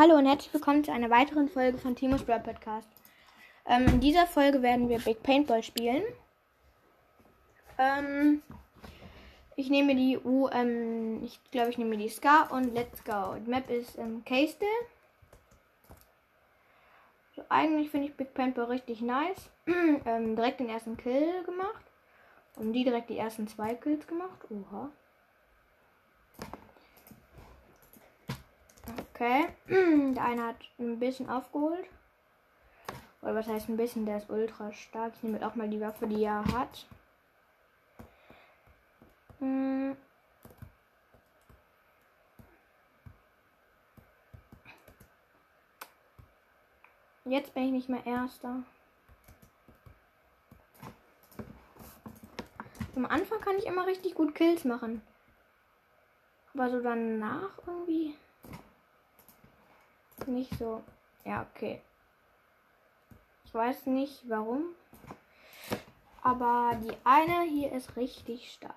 Hallo und herzlich willkommen zu einer weiteren Folge von Timos Brawl Podcast. Ähm, in dieser Folge werden wir Big Paintball spielen. Ähm, ich nehme die U, ähm, ich glaube, ich nehme die Ska und Let's Go. Die Map ist ähm, Castle. So, eigentlich finde ich Big Paintball richtig nice. ähm, direkt den ersten Kill gemacht. Und die direkt die ersten zwei Kills gemacht. Oha. Okay. Der eine hat ein bisschen aufgeholt. Oder was heißt ein bisschen? Der ist ultra stark. Ich nehme auch mal die Waffe, die er hat. Hm. Jetzt bin ich nicht mehr Erster. Am Anfang kann ich immer richtig gut Kills machen. Aber so danach irgendwie nicht so. Ja, okay. Ich weiß nicht warum. Aber die eine hier ist richtig stark.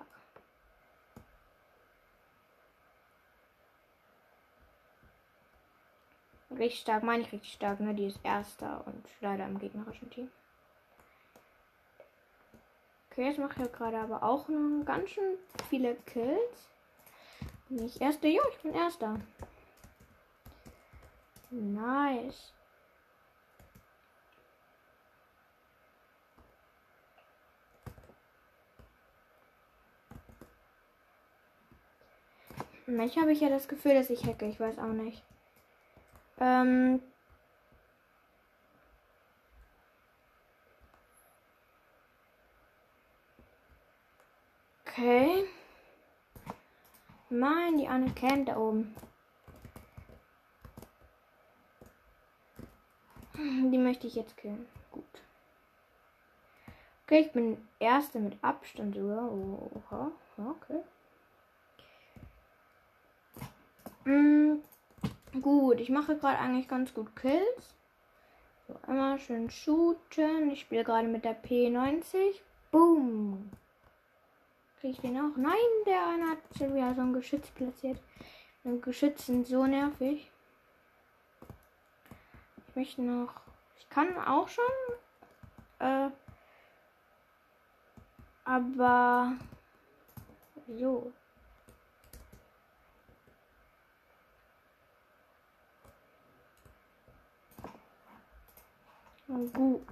Richtig stark, meine ich richtig stark, ne? Die ist erster und leider im gegnerischen Team. Okay, jetzt mache ich gerade aber auch noch ganz schön viele Kills. Bin ich erster? Ja, ich bin erster. Nice. Manchmal habe ich ja das Gefühl, dass ich hacke. Ich weiß auch nicht. Ähm. Okay. Nein, die Anne kennt da oben. Die möchte ich jetzt killen. Gut. Okay, ich bin Erster mit Abstand sogar. Oha. Okay. Mm, gut, ich mache gerade eigentlich ganz gut Kills. So, einmal schön shooten. Ich spiele gerade mit der P90. Boom. Kriege ich den auch? Nein, der eine hat schon wieder so ein Geschütz platziert. Und Geschütze sind so nervig. Ich möchte noch. Ich kann auch schon. Äh, aber. So. Gut.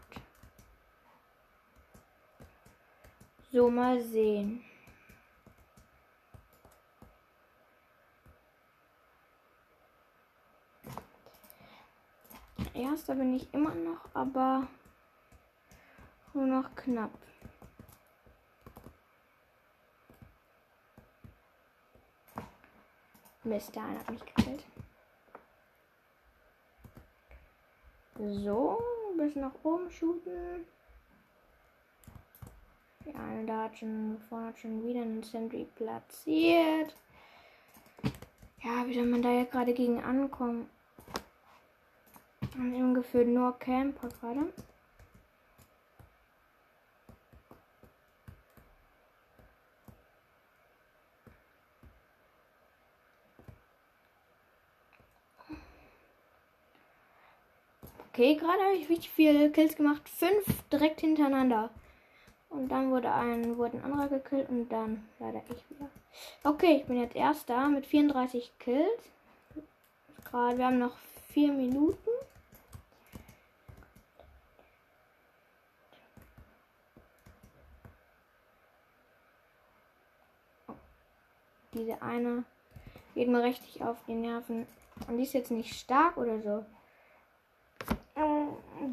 So, mal sehen. Erster bin ich immer noch, aber nur noch knapp. Mist, der eine hat mich gekillt. So, bis nach oben shooten. Die eine da hat schon, vorne hat schon wieder einen Sentry platziert. Ja, wie soll man da jetzt gerade gegen ankommen? Und ungefähr nur Camper gerade. Okay, gerade habe ich richtig viele Kills gemacht. Fünf direkt hintereinander. Und dann wurde ein, wurde ein anderer gekillt und dann leider ich wieder. Okay, ich bin jetzt erster mit 34 Kills. Gerade, wir haben noch vier Minuten. Diese eine geht mir richtig auf die Nerven. Und die ist jetzt nicht stark oder so.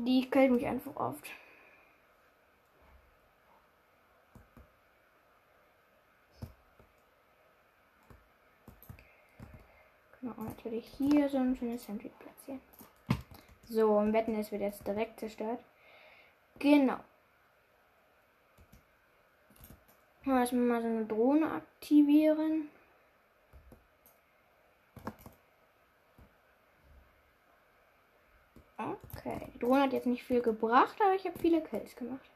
Die killt mich einfach oft. Genau, natürlich hier so ein schönes Sentry platzieren. So, im Wetten, es wird jetzt direkt zerstört. Genau. Mal erstmal mal so eine Drohne aktivieren. Okay, die Drohne hat jetzt nicht viel gebracht, aber ich habe viele Kills gemacht.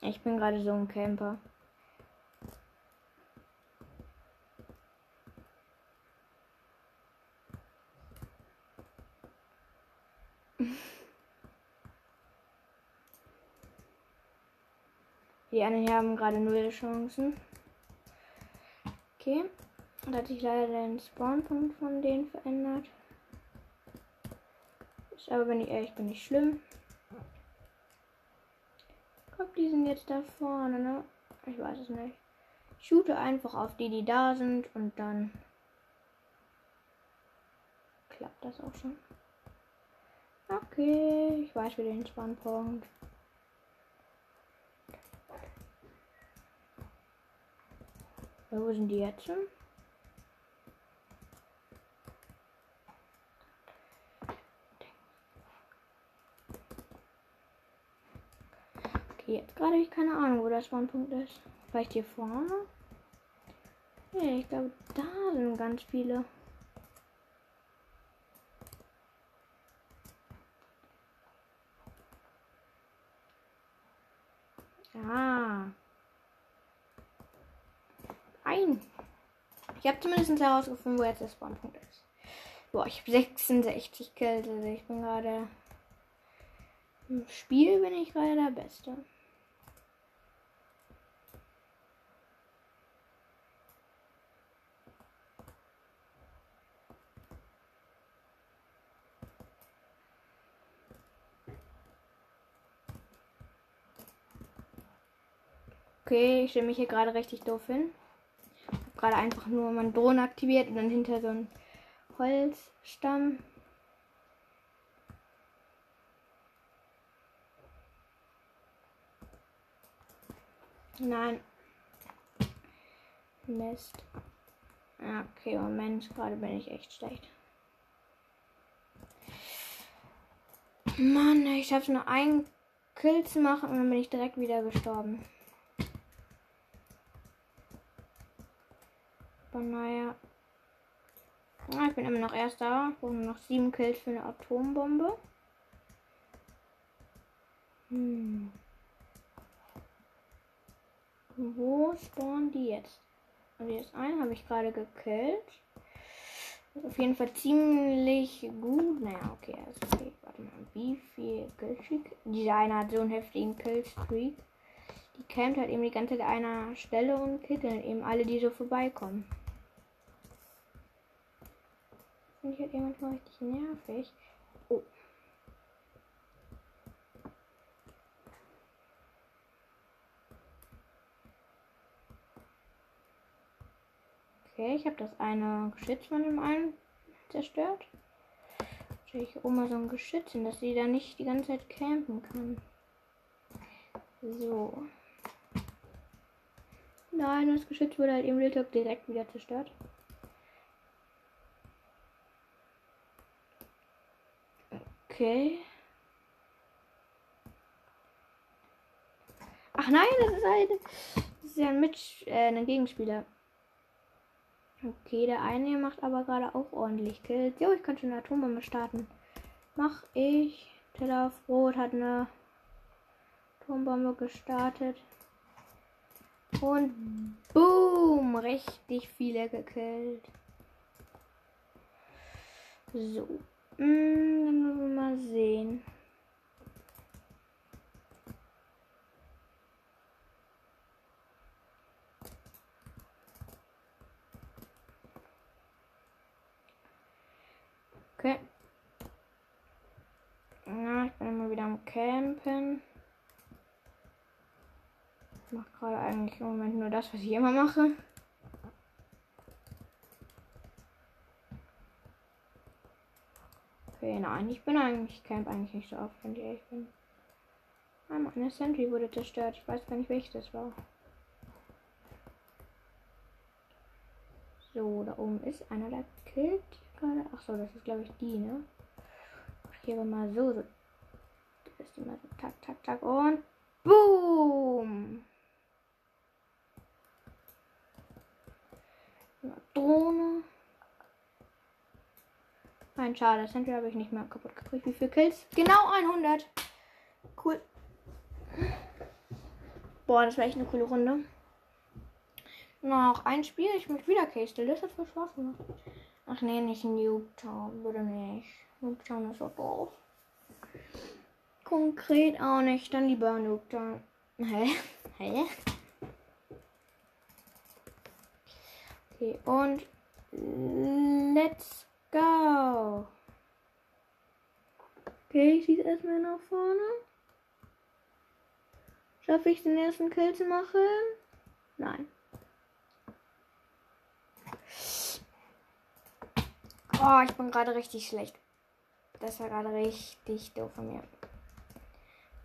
Ich bin gerade so ein Camper. Die anderen haben gerade null Chancen. Okay. Da hat sich leider der Spawnpunkt von denen verändert. Ist aber, wenn ich ehrlich bin, nicht schlimm. Guck, die sind jetzt da vorne, ne? Ich weiß es nicht. Ich shoote einfach auf die, die da sind und dann klappt das auch schon. Okay, ich weiß wieder den Spawnpunkt. Wo sind die jetzt? Okay, jetzt gerade habe ich keine Ahnung, wo der Spawnpunkt ist. Vielleicht hier vorne? Ja, ich glaube, da sind ganz viele. Ah. Ein. Ich habe zumindest herausgefunden, wo jetzt der Spawnpunkt ist. Boah, ich habe 66 Kills. Also ich bin gerade. Im Spiel bin ich gerade der Beste. Okay, ich stelle mich hier gerade richtig doof hin. Gerade einfach nur meinen Drohnen aktiviert und dann hinter so einen Holzstamm. Nein. Mist. Okay, Moment, gerade bin ich echt schlecht. Mann, ich habe nur einen Kill zu machen und dann bin ich direkt wieder gestorben. Aber naja. Ja, ich bin immer noch erster. Ich brauche nur noch sieben Kills für eine Atombombe. Hm. Wo spawnen die jetzt? Also jetzt einen habe ich gerade gekillt. auf jeden Fall ziemlich gut. Naja, okay, also okay. Warte mal, wie viel Killstreak? Dieser eine hat so einen heftigen Killstreak. Die campt halt eben die ganze Zeit an einer Stelle und killt dann eben alle, die so vorbeikommen. Finde ich halt manchmal richtig nervig. Oh. Okay, ich habe das eine Geschütz von dem einen zerstört. Stelle ich oben mal so ein Geschütz hin, dass sie da nicht die ganze Zeit campen kann. So. Nein, das Geschütz wurde halt im Real direkt wieder zerstört. Okay. Ach nein, das ist ein, das ist ja ein Mitsch, äh, ein Gegenspieler. Okay, der eine hier macht aber gerade auch ordentlich Kills. Jo, ich schon eine Atombombe starten. Mach ich. Teller auf Rot hat eine Atombombe gestartet. Und boom, richtig viele gekillt. So. Hm, dann müssen wir mal sehen. Okay. Ja, ich bin immer wieder am Campen. Ich mache gerade eigentlich im Moment nur das, was ich immer mache. Okay, nein, ich bin eigentlich, camp eigentlich nicht so oft, wenn ich ehrlich bin. Ah, meine Sentry wurde zerstört. Ich weiß gar nicht, welches das war. So, da oben ist einer, der killt gerade. Ach so, das ist glaube ich die, ne? Ich gebe mal so, so. Das ist immer so, tak, tak, tak und boom! Drohne. Nein, schade. Das Sentry habe ich nicht mehr kaputt gekriegt. Wie viele Kills? Genau 100. Cool. Boah, das war echt eine coole Runde. Noch ein Spiel. Ich möchte wieder Case voll Spaß gemacht. Ach nee, nicht Nuketown. Bitte nicht. Nuketown ist so doof. Konkret auch nicht. Dann lieber Nuketown. Hä? Hä? Okay, und let's go. Okay, ich schieße erstmal nach vorne. Schaffe ich den ersten Kill zu machen? Nein. Oh, ich bin gerade richtig schlecht. Das war gerade richtig doof von mir.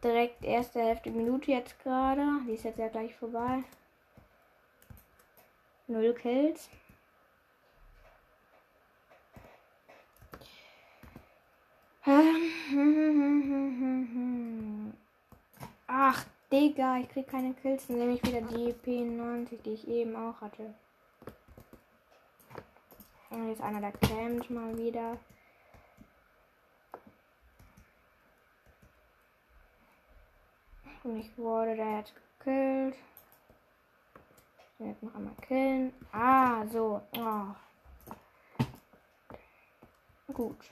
Direkt erste Hälfte Minute jetzt gerade. Die ist jetzt ja gleich vorbei. Null Kills. Ach, Digga, ich krieg keine Kills, nämlich wieder die P90, die ich eben auch hatte. Und jetzt einer, der campt mal wieder. Und ich wurde da jetzt gekillt. Jetzt noch einmal killen. Ah, so. Oh. Gut.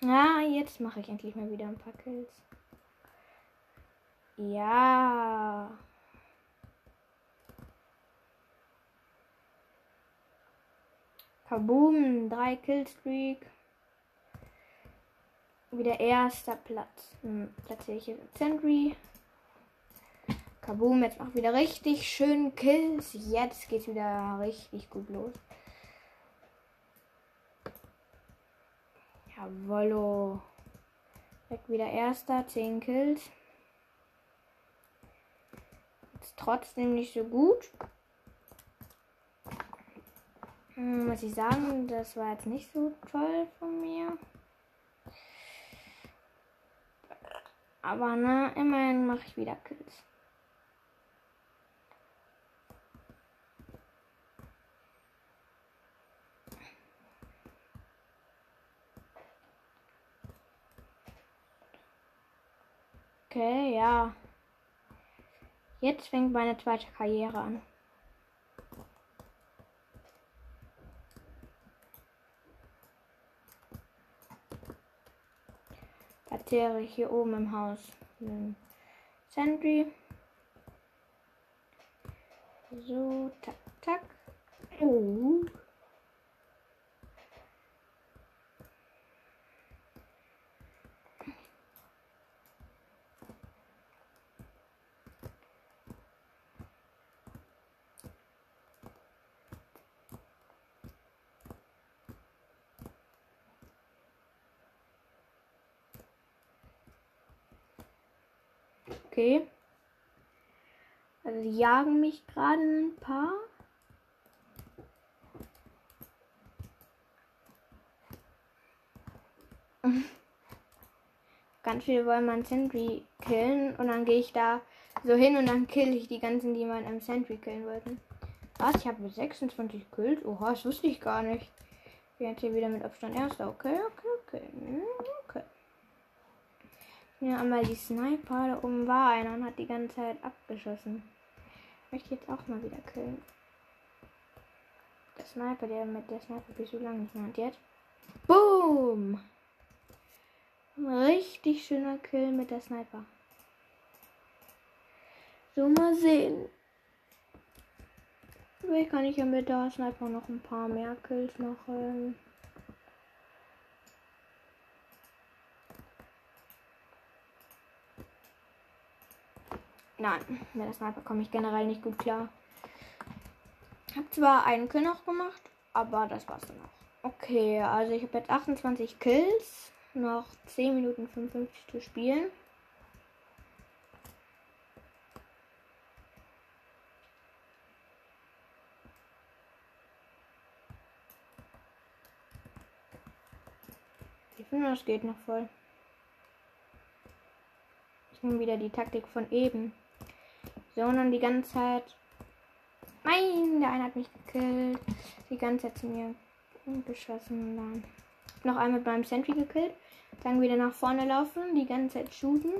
Ja, jetzt mache ich endlich mal wieder ein paar Kills. Ja. Kaboom, drei Killstreak. Wieder erster Platz. Hm, platziere ich hier Sentry. Kaboom, jetzt auch wieder richtig schön Kills. Jetzt geht's wieder richtig gut los. Jawollo. Weg wieder erster, 10 Kills. Ist trotzdem nicht so gut. Hm, muss ich sagen, das war jetzt nicht so toll von mir. Aber na, immerhin mache ich wieder Kills. Okay, ja. Jetzt fängt meine zweite Karriere an. Ich hier oben im Haus einen Sentry. So, tak, tak. Oh. Okay. Also die jagen mich gerade ein paar. Ganz viele wollen mein Sentry killen und dann gehe ich da so hin und dann kill ich die ganzen, die im Sentry killen wollten. Was? Ich habe 26 Kills? Oha, das wusste ich gar nicht. Jetzt hier wieder mit Abstand erster. Okay, okay, okay. Hm, okay. Ja, einmal die Sniper. Da oben war einer und hat die ganze Zeit abgeschossen. Ich möchte jetzt auch mal wieder killen. Der Sniper, der mit der Sniper bis so lange nicht mehr hat jetzt. Boom! Richtig schöner Kill mit der Sniper. So, mal sehen. Vielleicht kann ich ja mit der Sniper noch ein paar mehr Kills machen. Nein, mit der Sniper komme ich generell nicht gut klar. Ich habe zwar einen Kill noch gemacht, aber das war's dann auch. Okay, also ich habe jetzt 28 Kills, noch 10 Minuten 55 zu spielen. Ich finde, das geht noch voll. Ich nehme wieder die Taktik von eben sondern die ganze Zeit. Nein, der eine hat mich gekillt. Die ganze Zeit zu mir geschossen. Dann noch einmal beim Sentry gekillt. Dann wieder nach vorne laufen, die ganze Zeit shooten.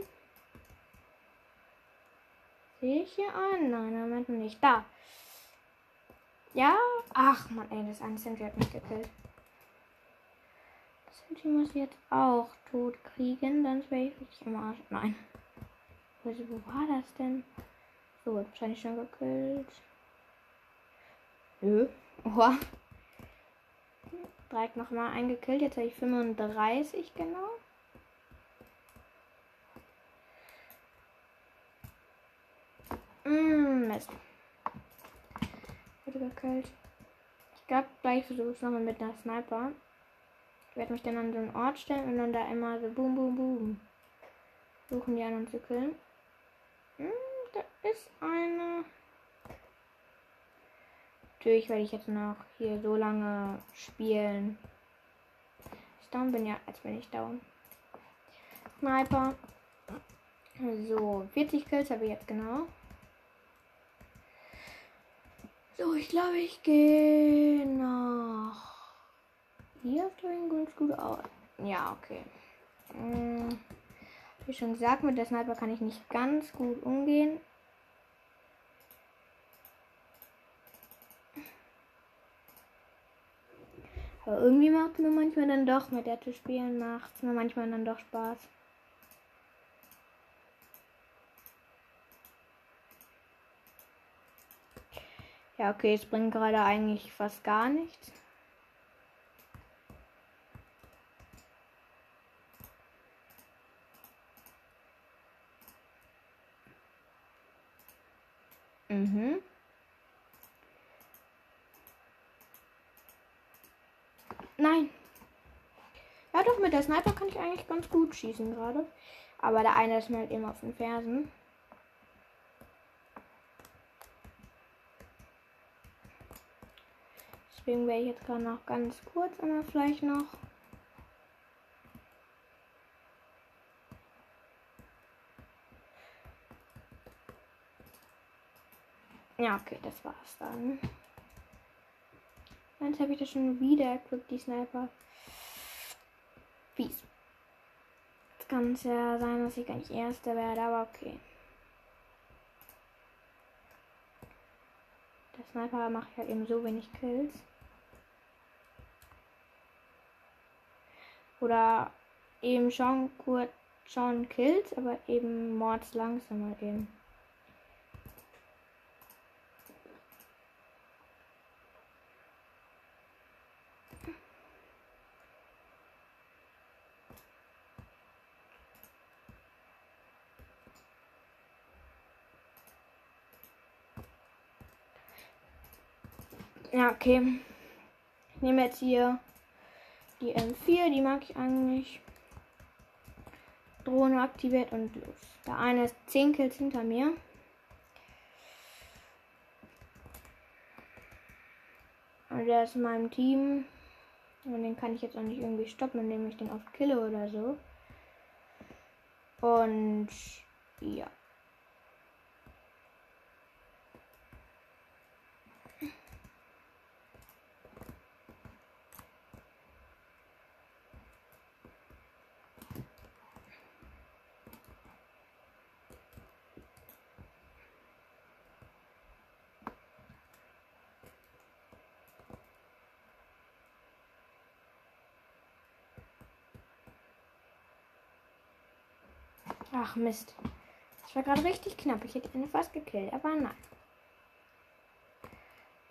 Sehe ich hier einen? Nein, Moment nicht. Da. Ja? Ach man, ey, das eine Sentry hat mich gekillt. Das Ich muss jetzt auch tot kriegen, sonst wäre ich richtig im Arsch. Nein. Also, wo war das denn? So, wahrscheinlich schon gekillt. Nö. Oha. Direkt nochmal eingekillt. Jetzt habe ich 35 genau. Mm, Mist. Wurde gekillt. Ich glaube, gleich versuche ich es nochmal mit einer Sniper. Ich werde mich dann an so einen Ort stellen und dann da immer so boom, boom, boom. Suchen die an und zu killen. Hm, da ist eine. Natürlich werde ich jetzt noch hier so lange spielen. Ich down bin, ja, als bin ich down. Sniper. So, 40 Kills habe ich jetzt genau. So, ich glaube, ich gehe nach. Hier sieht ganz gut aus. Ja, okay. Hm. Wie schon gesagt, mit der Sniper kann ich nicht ganz gut umgehen. Aber irgendwie macht es mir manchmal dann doch mit der zu spielen, macht es mir manchmal dann doch Spaß. Ja, okay, es bringt gerade eigentlich fast gar nichts. Mhm. Nein. Ja, doch, mit der Sniper kann ich eigentlich ganz gut schießen gerade. Aber der eine ist mir halt immer auf den Fersen. Deswegen wäre ich jetzt gerade noch ganz kurz einmal vielleicht noch. Ja, okay, das war's dann. Jetzt habe ich das schon wieder equipped, die Sniper. Fies. Jetzt kann es ja sein, dass ich gar nicht Erster werde, aber okay. Der Sniper macht halt eben so wenig Kills. Oder eben schon kurz schon Kills, aber eben mords langsamer eben. Ja, okay. Ich nehme jetzt hier die M4, die mag ich eigentlich. Drohne aktiviert und los. Der eine ist 10 Kills hinter mir. Und der ist in meinem Team. Und den kann ich jetzt auch nicht irgendwie stoppen, indem ich den oft kille oder so. Und ja. Ach Mist. Das war gerade richtig knapp. Ich hätte ihn fast gekillt, aber nein.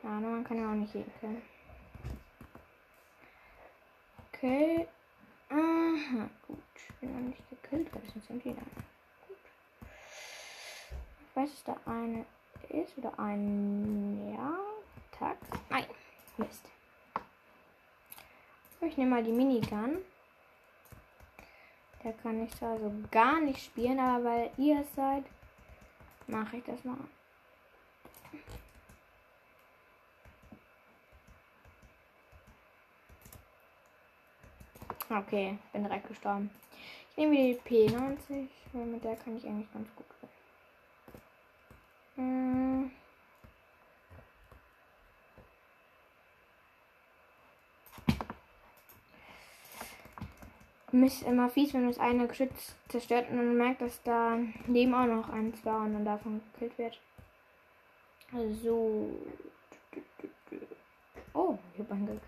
Ja, man kann ja auch nicht jeden killen. Okay. Aha, gut. Ich bin noch nicht gekillt, weil es sind wieder. Gut. Ich weiß, dass da eine ist oder ein. Ja. Tag. Nein. Mist. Ich nehme mal die Minigun. Der kann ich da so gar nicht spielen, aber weil ihr seid, mache ich das mal. Okay, bin direkt gestorben. Ich nehme die P90, weil mit der kann ich eigentlich ganz gut. Hm. mich immer fies, wenn das eine Geschütz zerstört und man merkt, dass da neben auch noch eins war und dann davon gekillt wird. So. Oh, ich hab einen gekillt.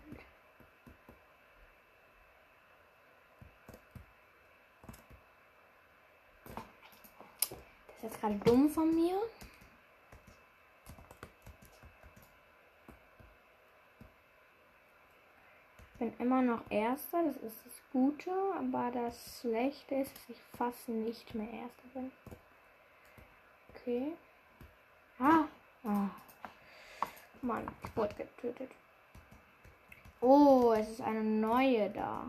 Das ist jetzt gerade dumm von mir. Immer noch Erster, das ist das Gute, aber das Schlechte ist, dass ich fast nicht mehr Erster bin. Okay. Ah. ah. Mann, ich wurde getötet. Oh, es ist eine neue da.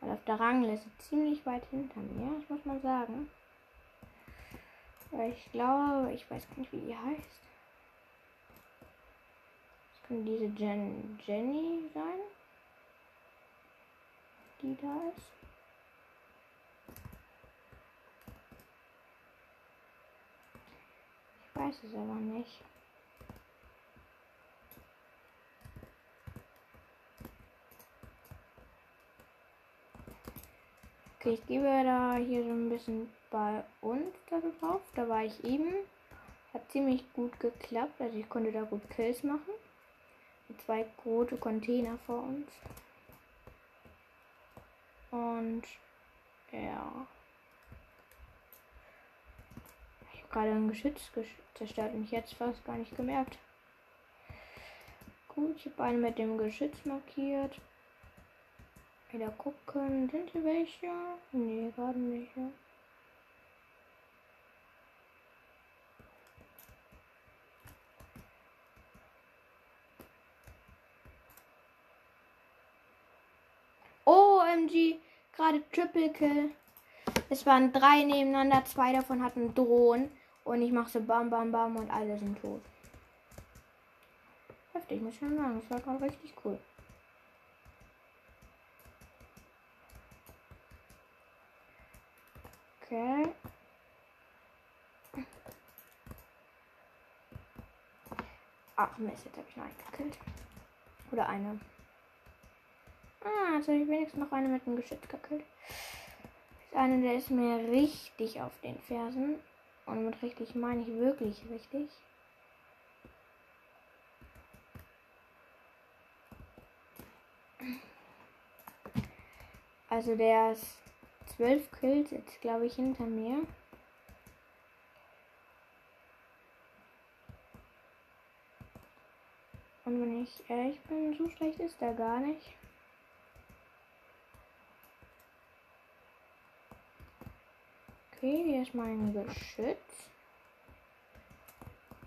Weil auf der Rangliste ziemlich weit hinter mir, das muss man sagen. Ich glaube, ich weiß gar nicht, wie die heißt. Das könnte diese Jen Jenny sein. Die da ist. Ich weiß es aber nicht. Okay, ich gebe da hier so ein bisschen bei uns da drauf. Da war ich eben. Hat ziemlich gut geklappt. Also ich konnte da gut Kills machen. Mit zwei rote Container vor uns. Und ja. Ich habe gerade ein Geschütz zerstört und ich jetzt fast gar nicht gemerkt. Gut, ich habe einen mit dem Geschütz markiert. Wieder gucken. Sind hier welche? Nee, gerade nicht. Ja. OMG, gerade Triple Kill. Es waren drei nebeneinander, zwei davon hatten Drohnen. Und ich mache so bam, bam, bam und alle sind tot. Heftig, muss ich schon sagen. Das war gerade richtig cool. Okay. Ach Mist, jetzt habe ich noch einen gekillt. Oder eine. Ah, jetzt habe ich wenigstens noch eine mit dem Geschütz gekillt. Das eine, der ist mir richtig auf den Fersen. Und mit richtig meine ich wirklich richtig. Also der ist zwölf Kills jetzt, glaube ich, hinter mir. Und wenn ich ehrlich bin, so schlecht ist er gar nicht. Okay, hier ist mein Geschütz.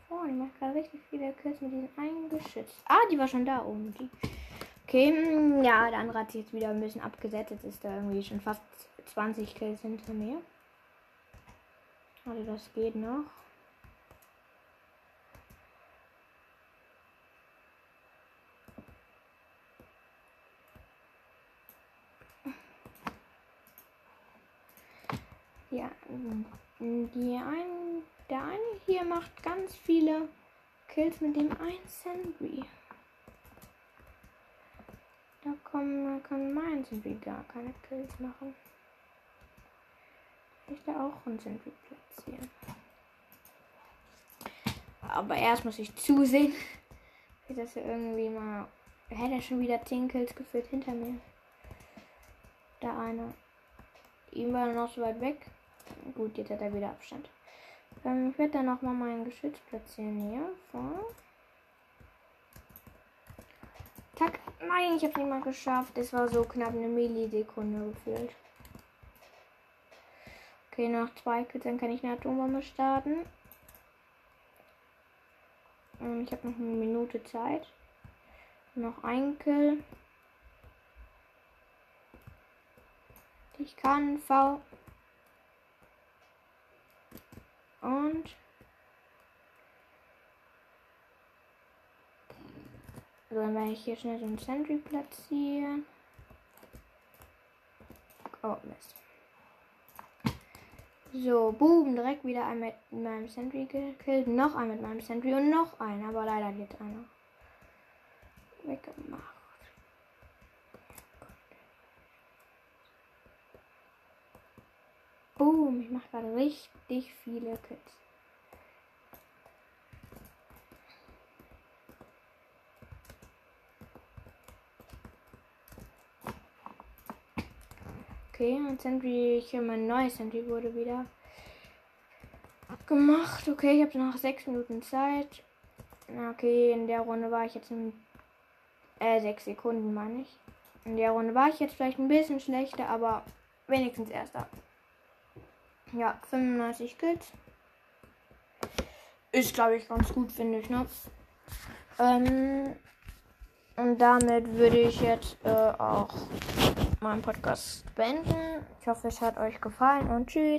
Oh, ich mache gerade richtig viele Kills mit diesem einen Geschütz. Ah, die war schon da oben. Die. Okay, hm, ja, der andere hat sich jetzt wieder ein bisschen abgesetzt. Jetzt ist er irgendwie schon fast 20 Kills hinter mir. Also das geht noch. Ja, die ein, der eine hier macht ganz viele Kills mit dem 1 Sentry. Da kommen, kann mein Sentry gar keine Kills machen ich da auch ein Sentry platzieren. Aber erst muss ich zusehen, wie das hier irgendwie mal. Er hätte schon wieder 10 Kills geführt hinter mir. Da einer. Ihm war noch so weit weg. Gut, jetzt hat er wieder Abstand. Ähm, ich werde dann noch mal mein Geschütz platzieren hier. Vor. Tack. Nein, ich habe nicht mal geschafft. Es war so knapp eine Millisekunde gefühlt. Okay, noch zwei Kills, dann kann ich eine Atombombe starten. Und ich habe noch eine Minute Zeit. Noch ein Kill. Ich kann V. Und. So, dann werde ich hier schnell so ein Sentry platzieren. Oh, Mist. So, boom, direkt wieder ein mit meinem Sentry gekillt. Noch ein mit meinem Sentry und noch ein, aber leider geht einer. Weggemacht. Boom, ich mache gerade richtig viele Kills. Okay, ein Sentry, hier mein neues Sentry wurde wieder gemacht. Okay, ich habe noch sechs Minuten Zeit. Okay, in der Runde war ich jetzt in äh, sechs Sekunden, meine ich. In der Runde war ich jetzt vielleicht ein bisschen schlechter, aber wenigstens erster. Ja, 95 Kills. Ist, glaube ich, ganz gut, finde ich, ne? Ähm, und damit würde ich jetzt äh, auch meinen Podcast beenden. Ich hoffe, es hat euch gefallen und tschüss.